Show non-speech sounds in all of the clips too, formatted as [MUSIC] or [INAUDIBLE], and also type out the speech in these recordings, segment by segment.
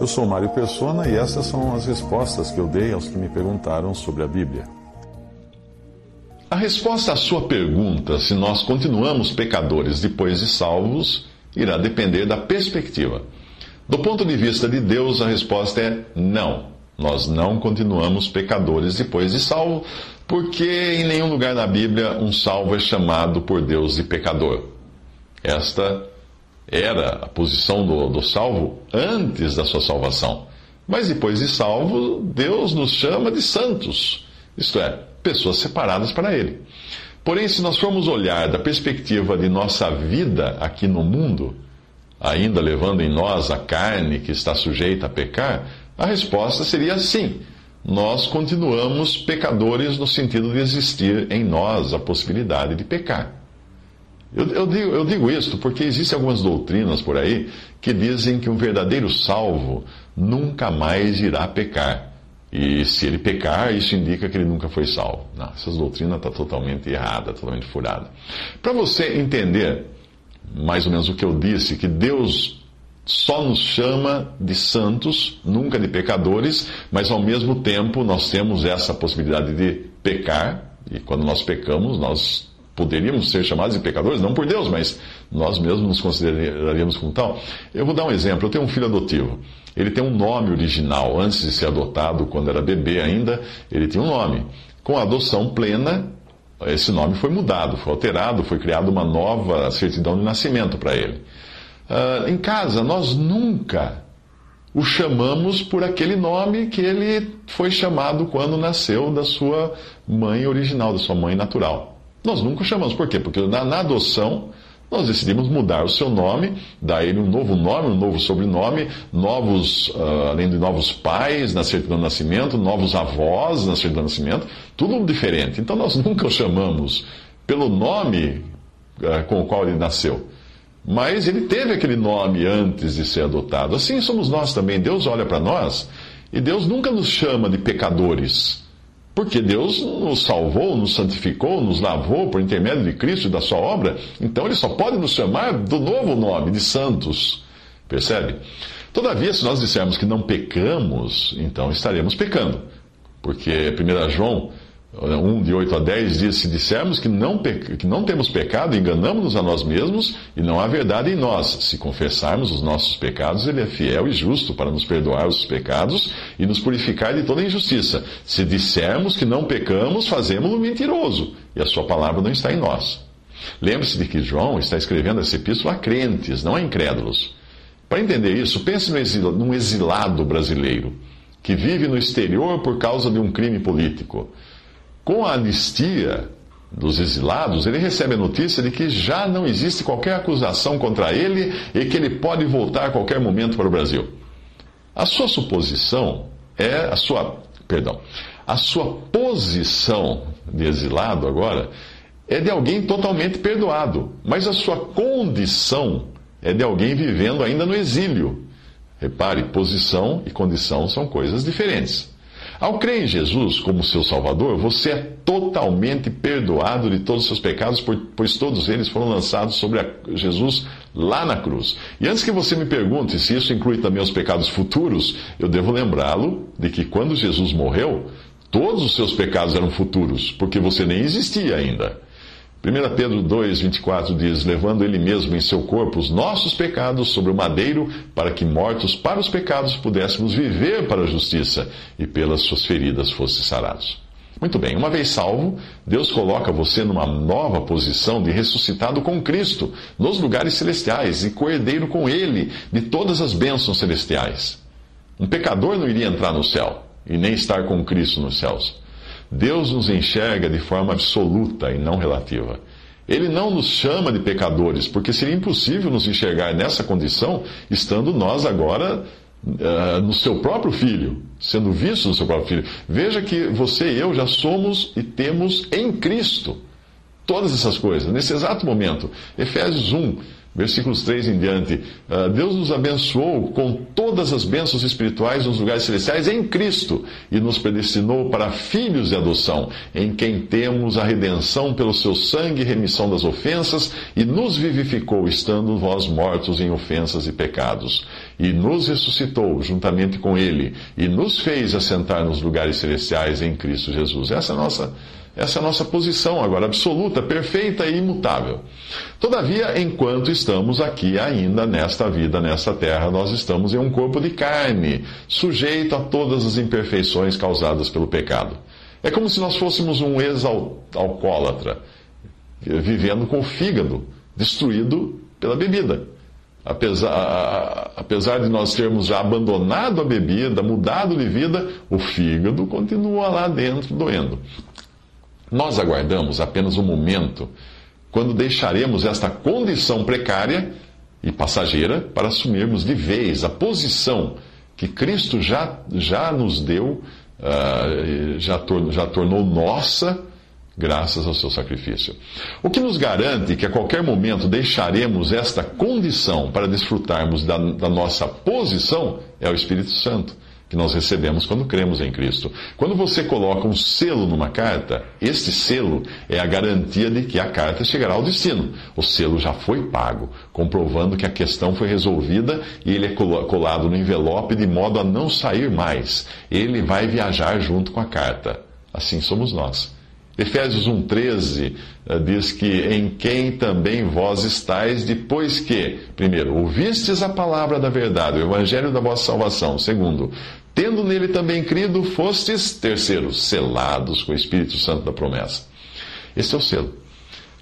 Eu sou Mário Persona e essas são as respostas que eu dei aos que me perguntaram sobre a Bíblia. A resposta à sua pergunta, se nós continuamos pecadores depois de salvos, irá depender da perspectiva. Do ponto de vista de Deus, a resposta é não. Nós não continuamos pecadores depois de salvo, porque em nenhum lugar na Bíblia um salvo é chamado por Deus de pecador. Esta era a posição do, do salvo antes da sua salvação. Mas depois de salvo, Deus nos chama de santos, isto é, pessoas separadas para Ele. Porém, se nós formos olhar da perspectiva de nossa vida aqui no mundo, ainda levando em nós a carne que está sujeita a pecar, a resposta seria sim. Nós continuamos pecadores no sentido de existir em nós a possibilidade de pecar. Eu, eu, digo, eu digo isto porque existem algumas doutrinas por aí que dizem que um verdadeiro salvo nunca mais irá pecar. E se ele pecar, isso indica que ele nunca foi salvo. Não, essa doutrina está totalmente errada, totalmente furada. Para você entender mais ou menos o que eu disse, que Deus só nos chama de santos, nunca de pecadores, mas ao mesmo tempo nós temos essa possibilidade de pecar, e quando nós pecamos, nós poderíamos ser chamados de pecadores, não por Deus, mas nós mesmos nos consideraríamos como tal. Eu vou dar um exemplo. Eu tenho um filho adotivo. Ele tem um nome original. Antes de ser adotado, quando era bebê ainda, ele tinha um nome. Com a adoção plena, esse nome foi mudado, foi alterado, foi criada uma nova certidão de nascimento para ele. Uh, em casa, nós nunca o chamamos por aquele nome que ele foi chamado quando nasceu da sua mãe original, da sua mãe natural. Nós nunca chamamos. Por quê? Porque na, na adoção, nós decidimos mudar o seu nome, dar ele um novo nome, um novo sobrenome, novos, uh, além de novos pais na certidão de nascimento, novos avós na certidão de nascimento, tudo diferente. Então nós [LAUGHS] nunca o chamamos pelo nome uh, com o qual ele nasceu. Mas ele teve aquele nome antes de ser adotado. Assim somos nós também. Deus olha para nós e Deus nunca nos chama de pecadores. Porque Deus nos salvou, nos santificou, nos lavou por intermédio de Cristo e da sua obra, então Ele só pode nos chamar do novo nome, de santos. Percebe? Todavia, se nós dissermos que não pecamos, então estaremos pecando. Porque 1 João 1 de 8 a 10 diz: Se dissermos que não, que não temos pecado, enganamos-nos a nós mesmos e não há verdade em nós. Se confessarmos os nossos pecados, Ele é fiel e justo para nos perdoar os pecados e nos purificar de toda injustiça. Se dissermos que não pecamos, fazemos-lo mentiroso e a Sua palavra não está em nós. Lembre-se de que João está escrevendo essa epístola a crentes, não a incrédulos. Para entender isso, pense num exilado brasileiro que vive no exterior por causa de um crime político. Com a anistia dos exilados, ele recebe a notícia de que já não existe qualquer acusação contra ele e que ele pode voltar a qualquer momento para o Brasil. A sua suposição é a sua, perdão, a sua posição de exilado agora é de alguém totalmente perdoado, mas a sua condição é de alguém vivendo ainda no exílio. Repare, posição e condição são coisas diferentes. Ao crer em Jesus como seu Salvador, você é totalmente perdoado de todos os seus pecados, pois todos eles foram lançados sobre Jesus lá na cruz. E antes que você me pergunte se isso inclui também os pecados futuros, eu devo lembrá-lo de que quando Jesus morreu, todos os seus pecados eram futuros, porque você nem existia ainda. 1 Pedro 2, 24 diz: Levando ele mesmo em seu corpo os nossos pecados sobre o madeiro, para que, mortos para os pecados, pudéssemos viver para a justiça, e pelas suas feridas fosse sarados. Muito bem, uma vez salvo, Deus coloca você numa nova posição de ressuscitado com Cristo, nos lugares celestiais, e coerdeiro com Ele de todas as bênçãos celestiais. Um pecador não iria entrar no céu, e nem estar com Cristo nos céus. Deus nos enxerga de forma absoluta e não relativa. Ele não nos chama de pecadores, porque seria impossível nos enxergar nessa condição, estando nós agora uh, no seu próprio filho, sendo vistos no seu próprio filho. Veja que você e eu já somos e temos em Cristo todas essas coisas, nesse exato momento. Efésios 1 versículos 3 em diante, uh, Deus nos abençoou com todas as bênçãos espirituais nos lugares celestiais em Cristo e nos predestinou para filhos de adoção, em quem temos a redenção pelo seu sangue remissão das ofensas, e nos vivificou, estando vós mortos em ofensas e pecados, e nos ressuscitou juntamente com Ele, e nos fez assentar nos lugares celestiais em Cristo Jesus. Essa é a nossa essa é a nossa posição agora, absoluta, perfeita e imutável. Todavia, enquanto estamos aqui ainda nesta vida, nesta terra, nós estamos em um corpo de carne, sujeito a todas as imperfeições causadas pelo pecado. É como se nós fôssemos um ex-alcoólatra, vivendo com o fígado destruído pela bebida. Apesar, apesar de nós termos já abandonado a bebida, mudado de vida, o fígado continua lá dentro doendo. Nós aguardamos apenas um momento quando deixaremos esta condição precária e passageira para assumirmos de vez a posição que Cristo já, já nos deu, uh, já, tor já tornou nossa, graças ao seu sacrifício. O que nos garante que a qualquer momento deixaremos esta condição para desfrutarmos da, da nossa posição é o Espírito Santo que nós recebemos quando cremos em Cristo. Quando você coloca um selo numa carta, este selo é a garantia de que a carta chegará ao destino. O selo já foi pago, comprovando que a questão foi resolvida e ele é colado no envelope de modo a não sair mais. Ele vai viajar junto com a carta. Assim somos nós. Efésios 1,13 eh, diz que em quem também vós estáis, depois que, primeiro, ouvistes a palavra da verdade, o evangelho da vossa salvação. Segundo, Tendo nele também crido, fostes, terceiro, selados com o Espírito Santo da promessa. Esse é o selo.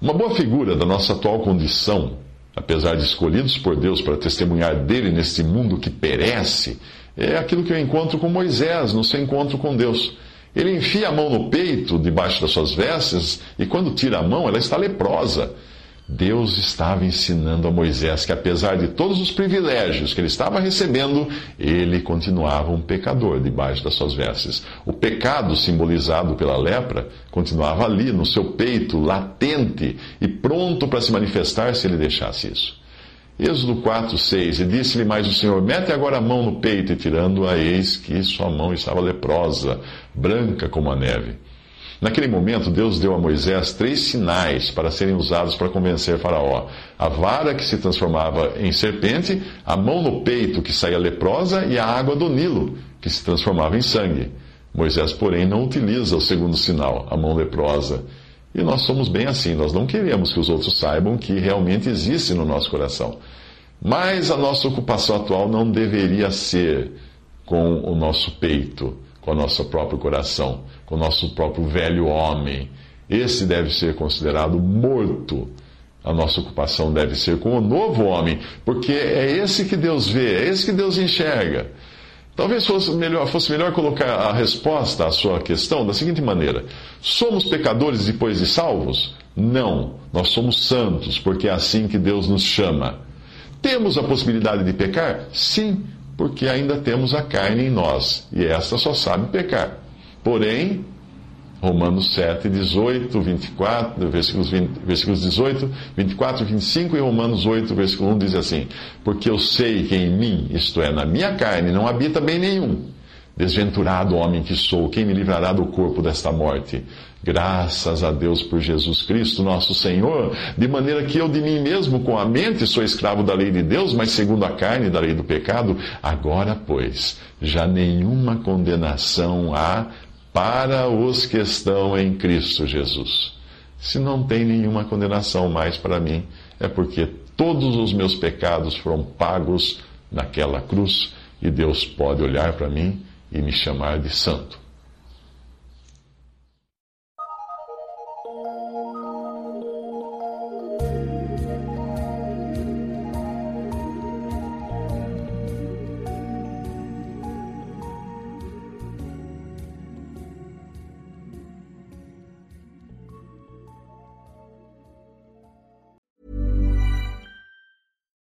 Uma boa figura da nossa atual condição, apesar de escolhidos por Deus para testemunhar dele neste mundo que perece, é aquilo que eu encontro com Moisés no seu encontro com Deus. Ele enfia a mão no peito, debaixo das suas vestes, e quando tira a mão, ela está leprosa. Deus estava ensinando a Moisés que, apesar de todos os privilégios que ele estava recebendo, ele continuava um pecador debaixo das suas vestes. O pecado, simbolizado pela lepra, continuava ali, no seu peito, latente e pronto para se manifestar se ele deixasse isso. Êxodo 4, 6. E disse-lhe mais o Senhor: Mete agora a mão no peito, e tirando-a, eis que sua mão estava leprosa, branca como a neve. Naquele momento, Deus deu a Moisés três sinais para serem usados para convencer Faraó: a vara que se transformava em serpente, a mão no peito que saía leprosa e a água do Nilo que se transformava em sangue. Moisés, porém, não utiliza o segundo sinal, a mão leprosa. E nós somos bem assim, nós não queremos que os outros saibam que realmente existe no nosso coração. Mas a nossa ocupação atual não deveria ser com o nosso peito com o nosso próprio coração, com o nosso próprio velho homem. Esse deve ser considerado morto. A nossa ocupação deve ser com o novo homem, porque é esse que Deus vê, é esse que Deus enxerga. Talvez fosse melhor, fosse melhor colocar a resposta à sua questão da seguinte maneira: Somos pecadores depois de salvos? Não, nós somos santos, porque é assim que Deus nos chama. Temos a possibilidade de pecar? Sim, porque ainda temos a carne em nós, e esta só sabe pecar. Porém, Romanos 7, 18, 24, versículos, 20, versículos 18, 24 e 25 e Romanos 8, versículo 1 diz assim: Porque eu sei que em mim, isto é, na minha carne, não habita bem nenhum. Desventurado homem que sou, quem me livrará do corpo desta morte? Graças a Deus por Jesus Cristo, nosso Senhor, de maneira que eu de mim mesmo, com a mente, sou escravo da lei de Deus, mas segundo a carne da lei do pecado. Agora, pois, já nenhuma condenação há para os que estão em Cristo Jesus. Se não tem nenhuma condenação mais para mim, é porque todos os meus pecados foram pagos naquela cruz e Deus pode olhar para mim e me chamar de santo.